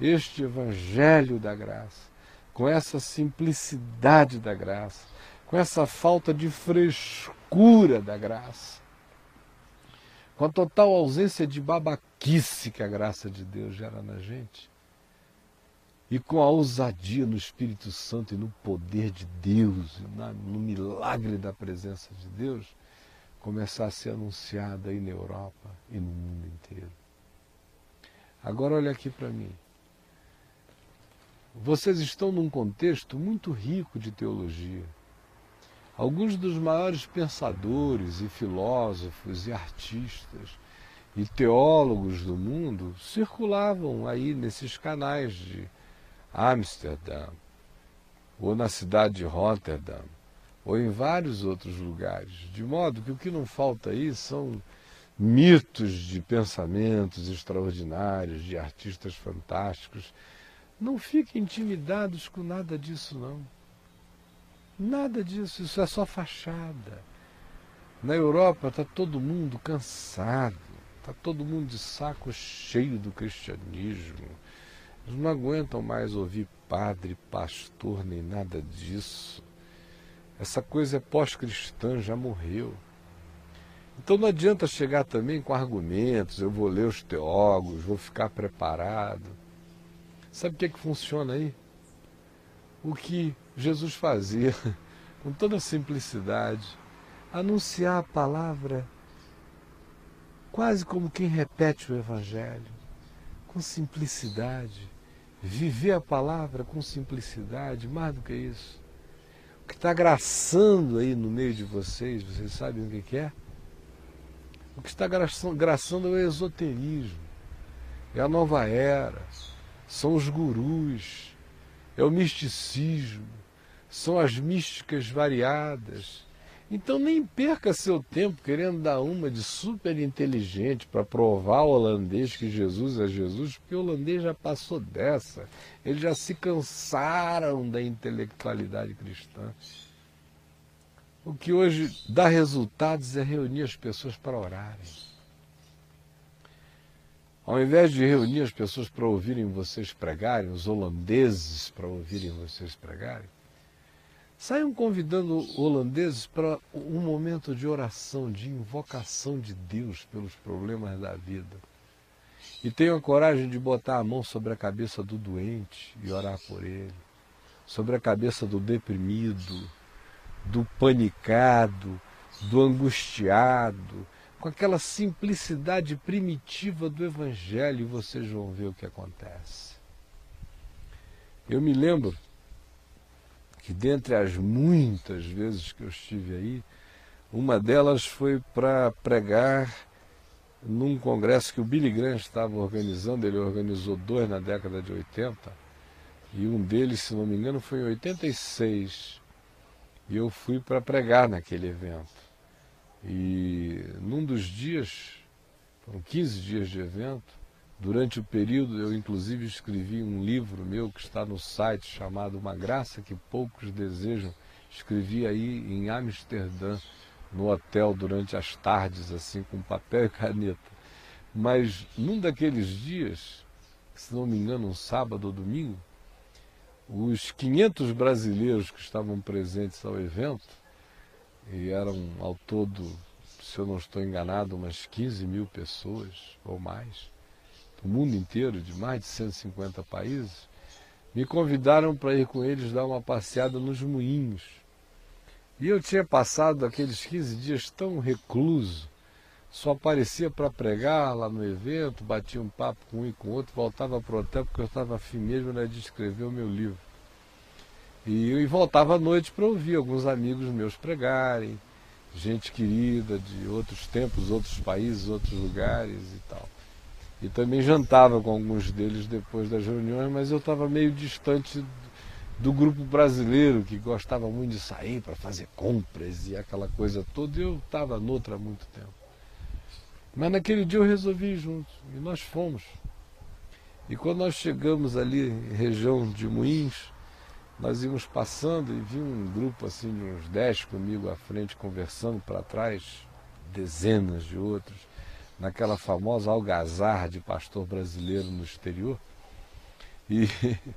este Evangelho da graça, com essa simplicidade da graça, com essa falta de frescura da graça, com a total ausência de babaquice que a graça de Deus gera na gente, e com a ousadia no Espírito Santo e no poder de Deus, e no milagre da presença de Deus, começar a ser anunciada aí na Europa e no mundo inteiro. Agora olha aqui para mim. Vocês estão num contexto muito rico de teologia. Alguns dos maiores pensadores e filósofos e artistas e teólogos do mundo circulavam aí nesses canais de Amsterdã, ou na cidade de Rotterdam, ou em vários outros lugares. De modo que o que não falta aí são mitos de pensamentos extraordinários, de artistas fantásticos. Não fiquem intimidados com nada disso, não. Nada disso, isso é só fachada. Na Europa está todo mundo cansado, está todo mundo de saco cheio do cristianismo. Eles não aguentam mais ouvir padre, pastor, nem nada disso. Essa coisa é pós-cristã, já morreu. Então não adianta chegar também com argumentos, eu vou ler os teólogos, vou ficar preparado. Sabe o que é que funciona aí? O que Jesus fazia, com toda simplicidade, anunciar a palavra quase como quem repete o Evangelho, com simplicidade, viver a palavra com simplicidade, mais do que isso. O que está graçando aí no meio de vocês, vocês sabem o que é? O que está graçando é o esoterismo, é a nova era, são os gurus, é o misticismo, são as místicas variadas. Então nem perca seu tempo querendo dar uma de super inteligente para provar ao holandês que Jesus é Jesus, porque o holandês já passou dessa. Eles já se cansaram da intelectualidade cristã. O que hoje dá resultados é reunir as pessoas para orarem. Ao invés de reunir as pessoas para ouvirem vocês pregarem, os holandeses para ouvirem vocês pregarem, saiam convidando holandeses para um momento de oração, de invocação de Deus pelos problemas da vida. E tenham a coragem de botar a mão sobre a cabeça do doente e orar por ele, sobre a cabeça do deprimido, do panicado, do angustiado, com aquela simplicidade primitiva do Evangelho, e vocês vão ver o que acontece. Eu me lembro que, dentre as muitas vezes que eu estive aí, uma delas foi para pregar num congresso que o Billy Graham estava organizando, ele organizou dois na década de 80, e um deles, se não me engano, foi em 86. E eu fui para pregar naquele evento. E num dos dias, foram 15 dias de evento, durante o período eu inclusive escrevi um livro meu que está no site chamado Uma Graça que Poucos Desejam. Escrevi aí em Amsterdã, no hotel, durante as tardes, assim, com papel e caneta. Mas num daqueles dias, se não me engano, um sábado ou domingo, os 500 brasileiros que estavam presentes ao evento, e eram ao todo, se eu não estou enganado, umas 15 mil pessoas ou mais, do mundo inteiro, de mais de 150 países, me convidaram para ir com eles dar uma passeada nos moinhos. E eu tinha passado aqueles 15 dias tão recluso, só aparecia para pregar lá no evento, batia um papo com um e com outro, voltava para o hotel porque eu estava afim mesmo né, de escrever o meu livro. E, e voltava à noite para ouvir alguns amigos meus pregarem, gente querida de outros tempos, outros países, outros lugares e tal. E também jantava com alguns deles depois das reuniões, mas eu estava meio distante do grupo brasileiro que gostava muito de sair para fazer compras e aquela coisa toda. E eu estava noutra há muito tempo. Mas naquele dia eu resolvi ir junto e nós fomos. E quando nós chegamos ali região de Moinhos, nós íamos passando e vi um grupo assim de uns dez comigo à frente conversando para trás, dezenas de outros, naquela famosa algazarra de pastor brasileiro no exterior. E,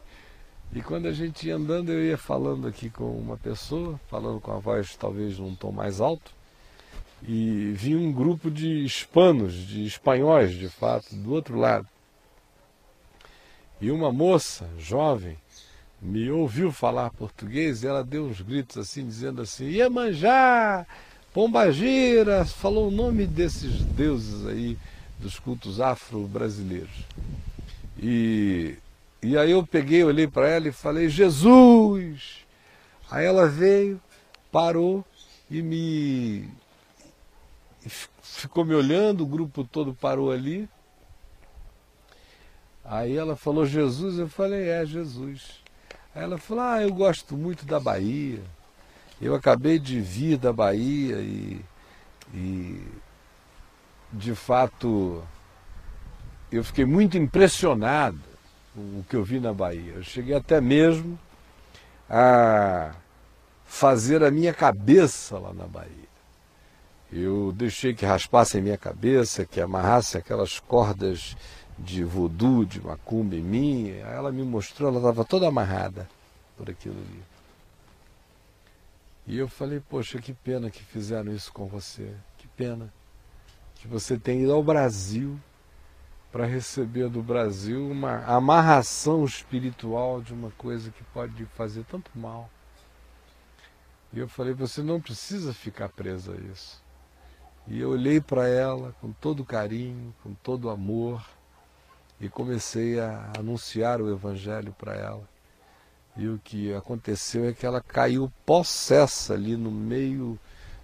e quando a gente ia andando, eu ia falando aqui com uma pessoa, falando com a voz talvez num tom mais alto, e vi um grupo de hispanos, de espanhóis, de fato, do outro lado. E uma moça jovem me ouviu falar português e ela deu uns gritos assim, dizendo assim: Iemanjá, Pombagira, falou o nome desses deuses aí dos cultos afro-brasileiros. E, e aí eu peguei, olhei para ela e falei, Jesus! Aí ela veio, parou e me ficou me olhando, o grupo todo parou ali. Aí ela falou Jesus, eu falei, é Jesus. Aí ela falou, ah, eu gosto muito da Bahia. Eu acabei de vir da Bahia e, e de fato eu fiquei muito impressionado com o que eu vi na Bahia. Eu cheguei até mesmo a fazer a minha cabeça lá na Bahia. Eu deixei que raspassem minha cabeça, que amarrassem aquelas cordas de voodoo, de macumba em mim. Ela me mostrou, ela estava toda amarrada por aquilo ali. E eu falei, poxa, que pena que fizeram isso com você. Que pena que você tenha ido ao Brasil para receber do Brasil uma amarração espiritual de uma coisa que pode fazer tanto mal. E eu falei, você não precisa ficar presa a isso. E eu olhei para ela com todo carinho, com todo amor, e comecei a anunciar o Evangelho para ela. E o que aconteceu é que ela caiu possessa ali no meio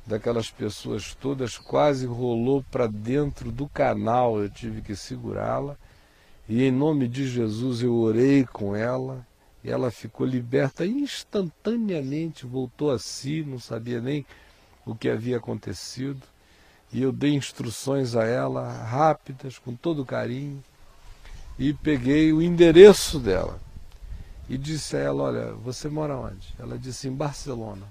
daquelas pessoas todas, quase rolou para dentro do canal. Eu tive que segurá-la. E em nome de Jesus eu orei com ela. E ela ficou liberta instantaneamente, voltou a si, não sabia nem o que havia acontecido e eu dei instruções a ela rápidas, com todo carinho, e peguei o endereço dela e disse a ela: Olha, você mora onde? Ela disse: Em Barcelona.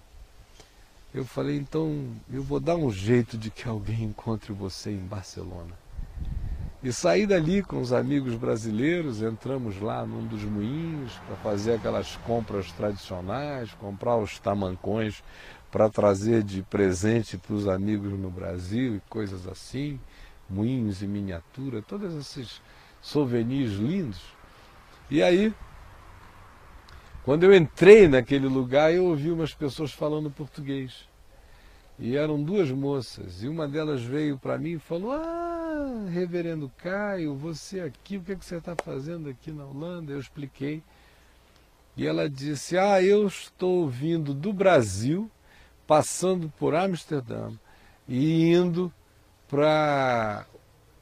Eu falei: Então eu vou dar um jeito de que alguém encontre você em Barcelona. E saí dali com os amigos brasileiros, entramos lá num dos moinhos para fazer aquelas compras tradicionais, comprar os tamancões para trazer de presente para os amigos no Brasil e coisas assim, moinhos em miniatura, todos esses souvenirs lindos. E aí, quando eu entrei naquele lugar, eu ouvi umas pessoas falando português. E eram duas moças, e uma delas veio para mim e falou: Ah, reverendo Caio, você aqui, o que, é que você está fazendo aqui na Holanda? Eu expliquei. E ela disse: Ah, eu estou vindo do Brasil passando por Amsterdã e indo para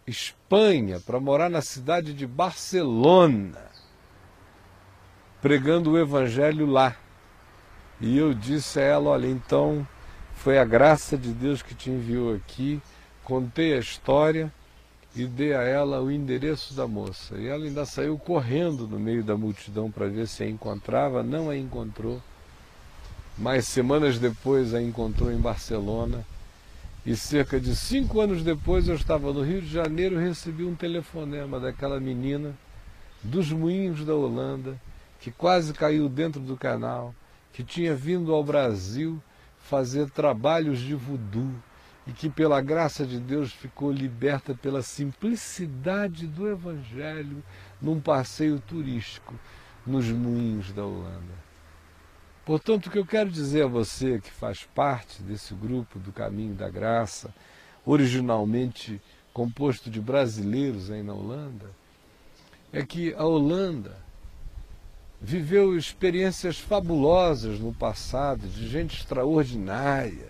Espanha, para morar na cidade de Barcelona, pregando o evangelho lá. E eu disse a ela: Olha, então foi a graça de Deus que te enviou aqui. Contei a história e dei a ela o endereço da moça. E ela ainda saiu correndo no meio da multidão para ver se a encontrava, não a encontrou mas semanas depois a encontrou em Barcelona. E cerca de cinco anos depois eu estava no Rio de Janeiro e recebi um telefonema daquela menina dos moinhos da Holanda, que quase caiu dentro do canal, que tinha vindo ao Brasil fazer trabalhos de voodoo e que, pela graça de Deus, ficou liberta pela simplicidade do Evangelho num passeio turístico nos moinhos da Holanda. Portanto, o que eu quero dizer a você que faz parte desse grupo do Caminho da Graça, originalmente composto de brasileiros aí na Holanda, é que a Holanda viveu experiências fabulosas no passado, de gente extraordinária,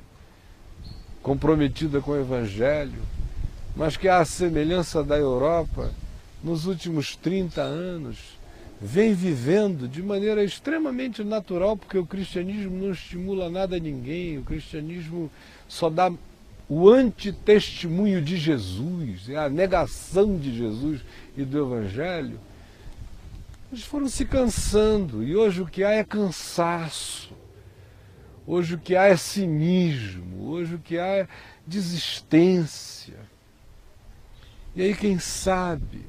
comprometida com o Evangelho, mas que, à semelhança da Europa, nos últimos 30 anos, vem vivendo de maneira extremamente natural, porque o cristianismo não estimula nada a ninguém, o cristianismo só dá o antitestemunho de Jesus, é a negação de Jesus e do Evangelho. Eles foram se cansando, e hoje o que há é cansaço, hoje o que há é cinismo, hoje o que há é desistência. E aí, quem sabe,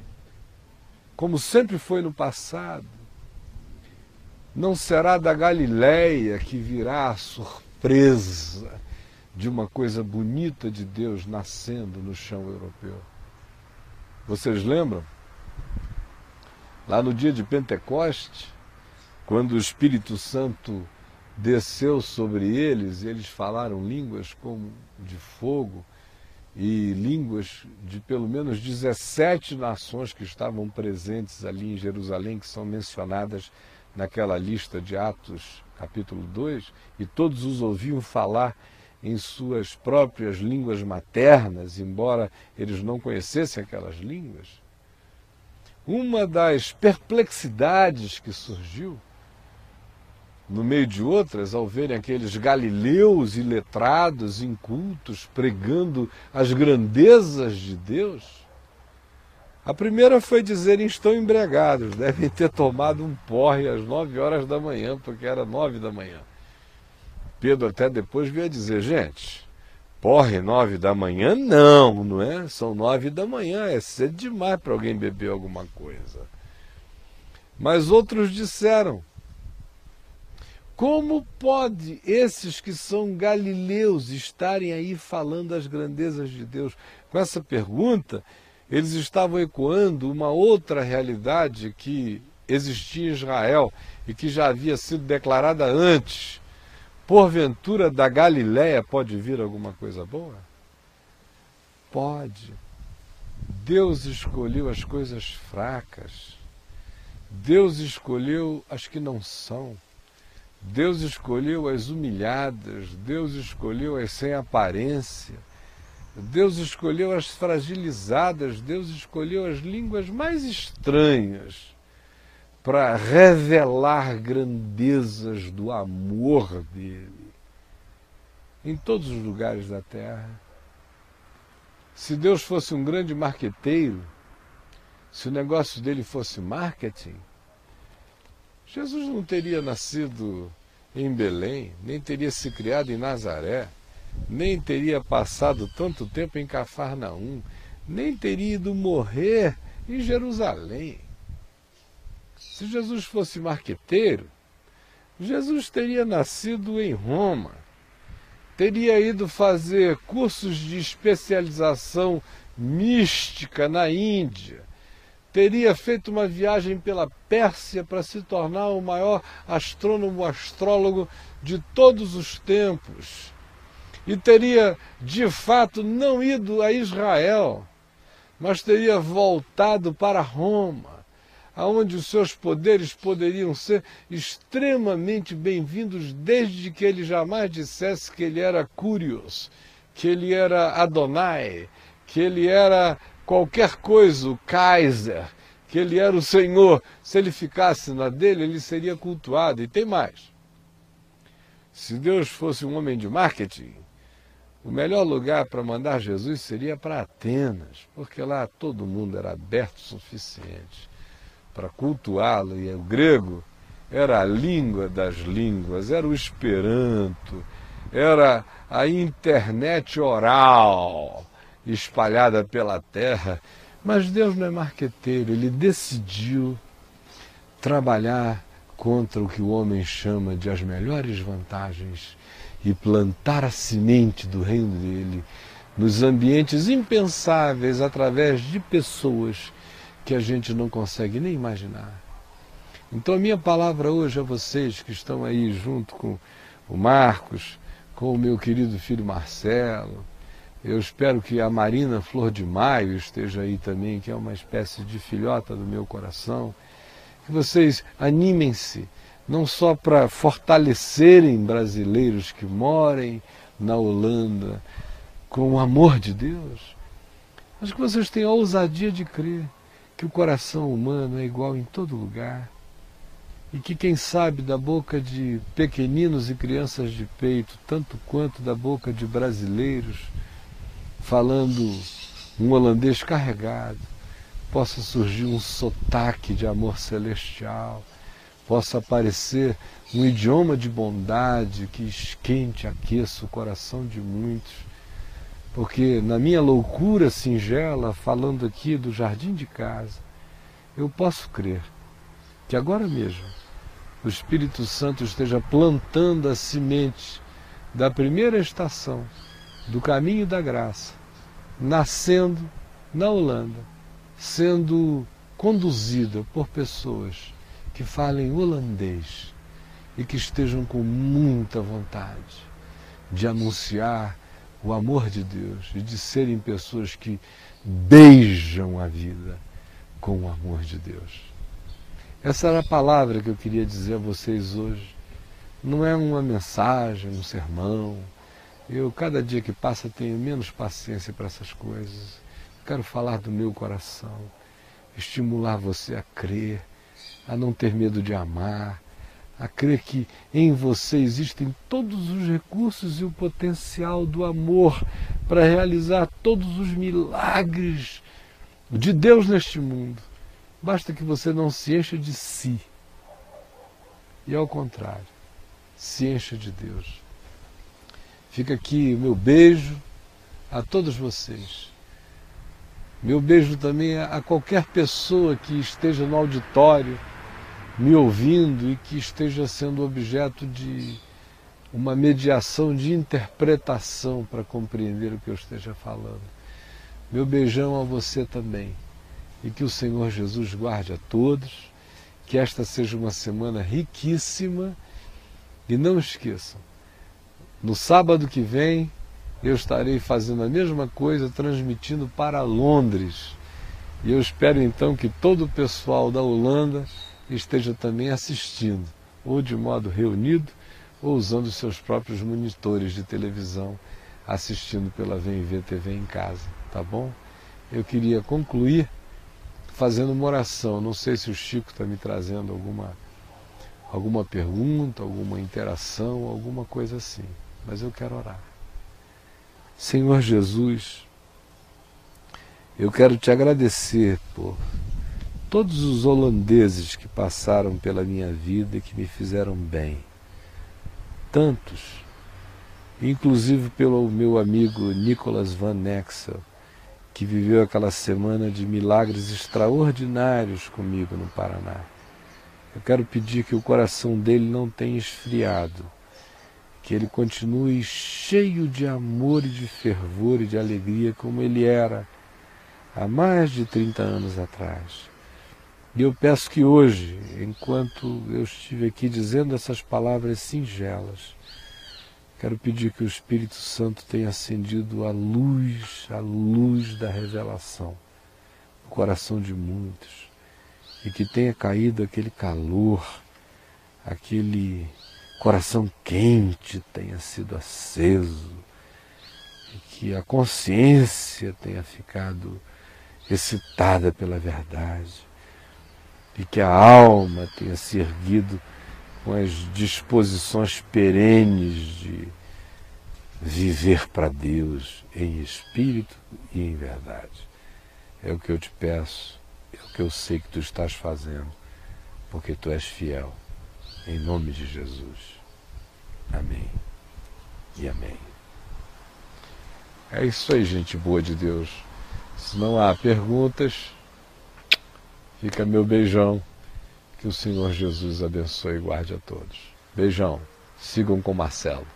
como sempre foi no passado. Não será da Galileia que virá a surpresa de uma coisa bonita de Deus nascendo no chão europeu. Vocês lembram? Lá no dia de Pentecoste, quando o Espírito Santo desceu sobre eles, eles falaram línguas como de fogo e línguas de pelo menos 17 nações que estavam presentes ali em Jerusalém, que são mencionadas naquela lista de Atos, capítulo 2, e todos os ouviam falar em suas próprias línguas maternas, embora eles não conhecessem aquelas línguas. Uma das perplexidades que surgiu no meio de outras, ao verem aqueles galileus iletrados, incultos, pregando as grandezas de Deus, a primeira foi dizerem estão embriagados, devem ter tomado um porre às nove horas da manhã, porque era nove da manhã. Pedro até depois veio dizer, gente, porre nove da manhã? Não, não é? São nove da manhã, é cedo demais para alguém beber alguma coisa. Mas outros disseram, como pode esses que são galileus estarem aí falando as grandezas de Deus? Com essa pergunta, eles estavam ecoando uma outra realidade que existia em Israel e que já havia sido declarada antes. Porventura da Galiléia pode vir alguma coisa boa? Pode. Deus escolheu as coisas fracas. Deus escolheu as que não são. Deus escolheu as humilhadas, Deus escolheu as sem aparência, Deus escolheu as fragilizadas, Deus escolheu as línguas mais estranhas para revelar grandezas do amor dele em todos os lugares da terra. Se Deus fosse um grande marqueteiro, se o negócio dele fosse marketing, Jesus não teria nascido em Belém, nem teria se criado em Nazaré, nem teria passado tanto tempo em Cafarnaum, nem teria ido morrer em Jerusalém. Se Jesus fosse marqueteiro, Jesus teria nascido em Roma, teria ido fazer cursos de especialização mística na Índia, teria feito uma viagem pela Pérsia para se tornar o maior astrônomo astrólogo de todos os tempos. E teria, de fato, não ido a Israel, mas teria voltado para Roma, aonde os seus poderes poderiam ser extremamente bem-vindos, desde que ele jamais dissesse que ele era Curios, que ele era Adonai, que ele era qualquer coisa, o Kaiser, que ele era o Senhor, se ele ficasse na dele, ele seria cultuado. E tem mais. Se Deus fosse um homem de marketing, o melhor lugar para mandar Jesus seria para Atenas, porque lá todo mundo era aberto o suficiente para cultuá-lo, e o grego era a língua das línguas, era o esperanto, era a internet oral espalhada pela terra. Mas Deus não é marqueteiro, ele decidiu trabalhar contra o que o homem chama de as melhores vantagens e plantar a semente do reino dele nos ambientes impensáveis através de pessoas que a gente não consegue nem imaginar. Então a minha palavra hoje a vocês que estão aí junto com o Marcos, com o meu querido filho Marcelo, eu espero que a Marina Flor de Maio esteja aí também, que é uma espécie de filhota do meu coração. Que vocês animem-se, não só para fortalecerem brasileiros que morem na Holanda com o amor de Deus, mas que vocês tenham a ousadia de crer que o coração humano é igual em todo lugar e que, quem sabe, da boca de pequeninos e crianças de peito, tanto quanto da boca de brasileiros, falando um holandês carregado, possa surgir um sotaque de amor celestial, possa aparecer um idioma de bondade que esquente, aqueça o coração de muitos. Porque na minha loucura singela, falando aqui do jardim de casa, eu posso crer que agora mesmo o Espírito Santo esteja plantando a semente da primeira estação do caminho da graça, nascendo na Holanda, sendo conduzida por pessoas que falem holandês e que estejam com muita vontade de anunciar o amor de Deus e de serem pessoas que beijam a vida com o amor de Deus. Essa era a palavra que eu queria dizer a vocês hoje. Não é uma mensagem, um sermão. Eu, cada dia que passa, tenho menos paciência para essas coisas. Quero falar do meu coração, estimular você a crer, a não ter medo de amar, a crer que em você existem todos os recursos e o potencial do amor para realizar todos os milagres de Deus neste mundo. Basta que você não se encha de si. E ao contrário, se encha de Deus. Fica aqui o meu beijo a todos vocês. Meu beijo também a qualquer pessoa que esteja no auditório me ouvindo e que esteja sendo objeto de uma mediação de interpretação para compreender o que eu esteja falando. Meu beijão a você também. E que o Senhor Jesus guarde a todos, que esta seja uma semana riquíssima. E não esqueçam, no sábado que vem eu estarei fazendo a mesma coisa, transmitindo para Londres. E eu espero então que todo o pessoal da Holanda esteja também assistindo, ou de modo reunido, ou usando seus próprios monitores de televisão, assistindo pela VMV TV em casa, tá bom? Eu queria concluir fazendo uma oração. Não sei se o Chico está me trazendo alguma, alguma pergunta, alguma interação, alguma coisa assim, mas eu quero orar. Senhor Jesus, eu quero te agradecer por todos os holandeses que passaram pela minha vida e que me fizeram bem. Tantos, inclusive pelo meu amigo Nicholas Van Nexel, que viveu aquela semana de milagres extraordinários comigo no Paraná. Eu quero pedir que o coração dele não tenha esfriado, que ele continue cheio de amor e de fervor e de alegria como ele era há mais de 30 anos atrás. E eu peço que hoje, enquanto eu estive aqui dizendo essas palavras singelas, quero pedir que o Espírito Santo tenha acendido a luz, a luz da revelação no coração de muitos. E que tenha caído aquele calor, aquele coração quente tenha sido aceso. E que a consciência tenha ficado excitada pela verdade e que a alma tenha se erguido com as disposições perenes de viver para Deus em espírito e em verdade. É o que eu te peço, é o que eu sei que tu estás fazendo, porque tu és fiel. Em nome de Jesus. Amém. E amém. É isso aí, gente boa de Deus. Se não há perguntas, Fica meu beijão. Que o Senhor Jesus abençoe e guarde a todos. Beijão. Sigam com Marcelo.